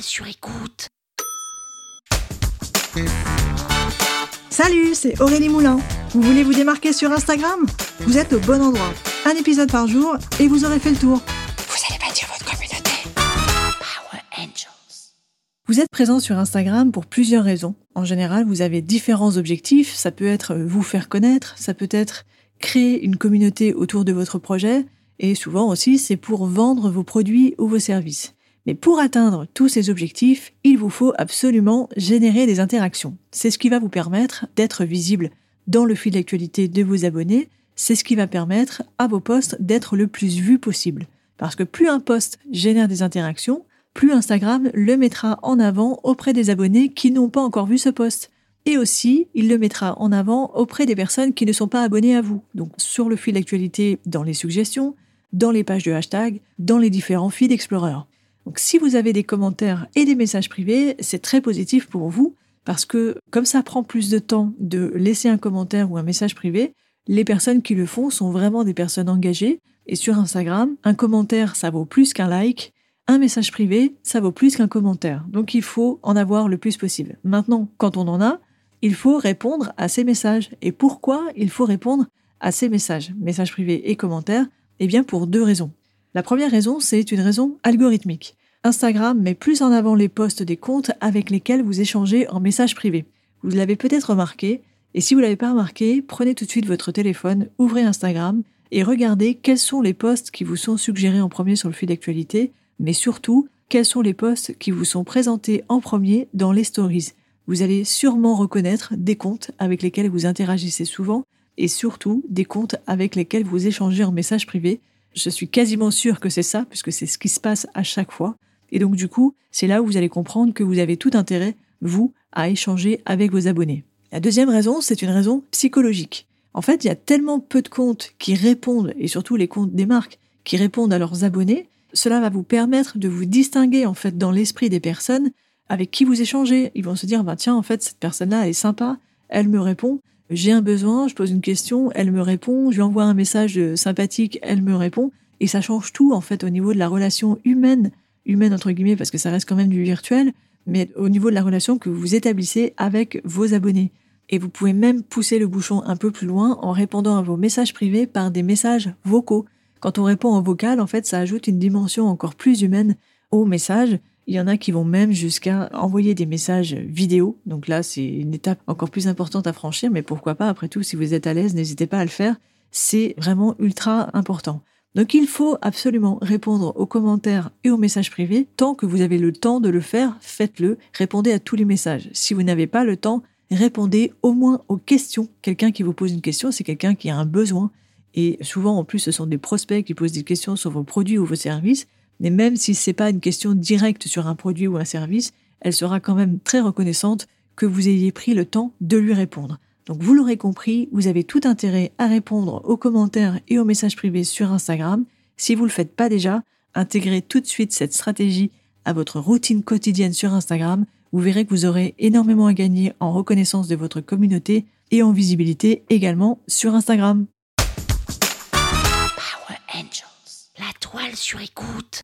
Sur écoute. Salut, c'est Aurélie Moulin. Vous voulez vous démarquer sur Instagram? Vous êtes au bon endroit. Un épisode par jour et vous aurez fait le tour. Vous allez bâtir votre communauté. Power Angels. Vous êtes présent sur Instagram pour plusieurs raisons. En général, vous avez différents objectifs. Ça peut être vous faire connaître, ça peut être créer une communauté autour de votre projet, et souvent aussi c'est pour vendre vos produits ou vos services. Mais pour atteindre tous ces objectifs, il vous faut absolument générer des interactions. C'est ce qui va vous permettre d'être visible dans le fil d'actualité de vos abonnés. C'est ce qui va permettre à vos posts d'être le plus vus possible. Parce que plus un post génère des interactions, plus Instagram le mettra en avant auprès des abonnés qui n'ont pas encore vu ce post. Et aussi, il le mettra en avant auprès des personnes qui ne sont pas abonnées à vous. Donc sur le fil d'actualité, dans les suggestions, dans les pages de hashtag, dans les différents feeds Explorer. Donc si vous avez des commentaires et des messages privés, c'est très positif pour vous parce que comme ça prend plus de temps de laisser un commentaire ou un message privé, les personnes qui le font sont vraiment des personnes engagées. Et sur Instagram, un commentaire, ça vaut plus qu'un like. Un message privé, ça vaut plus qu'un commentaire. Donc il faut en avoir le plus possible. Maintenant, quand on en a, il faut répondre à ces messages. Et pourquoi il faut répondre à ces messages, messages privés et commentaires? Eh bien pour deux raisons. La première raison, c'est une raison algorithmique. Instagram met plus en avant les posts des comptes avec lesquels vous échangez en message privé. Vous l'avez peut-être remarqué, et si vous ne l'avez pas remarqué, prenez tout de suite votre téléphone, ouvrez Instagram et regardez quels sont les posts qui vous sont suggérés en premier sur le fil d'actualité, mais surtout quels sont les posts qui vous sont présentés en premier dans les stories. Vous allez sûrement reconnaître des comptes avec lesquels vous interagissez souvent et surtout des comptes avec lesquels vous échangez en message privé je suis quasiment sûre que c'est ça, puisque c'est ce qui se passe à chaque fois. Et donc du coup, c'est là où vous allez comprendre que vous avez tout intérêt, vous, à échanger avec vos abonnés. La deuxième raison, c'est une raison psychologique. En fait, il y a tellement peu de comptes qui répondent, et surtout les comptes des marques, qui répondent à leurs abonnés, cela va vous permettre de vous distinguer en fait dans l'esprit des personnes avec qui vous échangez. Ils vont se dire, bah, tiens, en fait, cette personne-là est sympa, elle me répond, j'ai un besoin, je pose une question, elle me répond, je lui envoie un message sympathique, elle me répond, et ça change tout en fait au niveau de la relation humaine, humaine entre guillemets parce que ça reste quand même du virtuel, mais au niveau de la relation que vous établissez avec vos abonnés. Et vous pouvez même pousser le bouchon un peu plus loin en répondant à vos messages privés par des messages vocaux. Quand on répond en vocal, en fait, ça ajoute une dimension encore plus humaine au message il y en a qui vont même jusqu'à envoyer des messages vidéo. Donc là, c'est une étape encore plus importante à franchir, mais pourquoi pas, après tout, si vous êtes à l'aise, n'hésitez pas à le faire. C'est vraiment ultra important. Donc il faut absolument répondre aux commentaires et aux messages privés. Tant que vous avez le temps de le faire, faites-le. Répondez à tous les messages. Si vous n'avez pas le temps, répondez au moins aux questions. Quelqu'un qui vous pose une question, c'est quelqu'un qui a un besoin. Et souvent, en plus, ce sont des prospects qui posent des questions sur vos produits ou vos services. Mais même si ce n'est pas une question directe sur un produit ou un service, elle sera quand même très reconnaissante que vous ayez pris le temps de lui répondre. Donc vous l'aurez compris, vous avez tout intérêt à répondre aux commentaires et aux messages privés sur Instagram. Si vous ne le faites pas déjà, intégrez tout de suite cette stratégie à votre routine quotidienne sur Instagram. Vous verrez que vous aurez énormément à gagner en reconnaissance de votre communauté et en visibilité également sur Instagram. Power Angels, la toile sur écoute.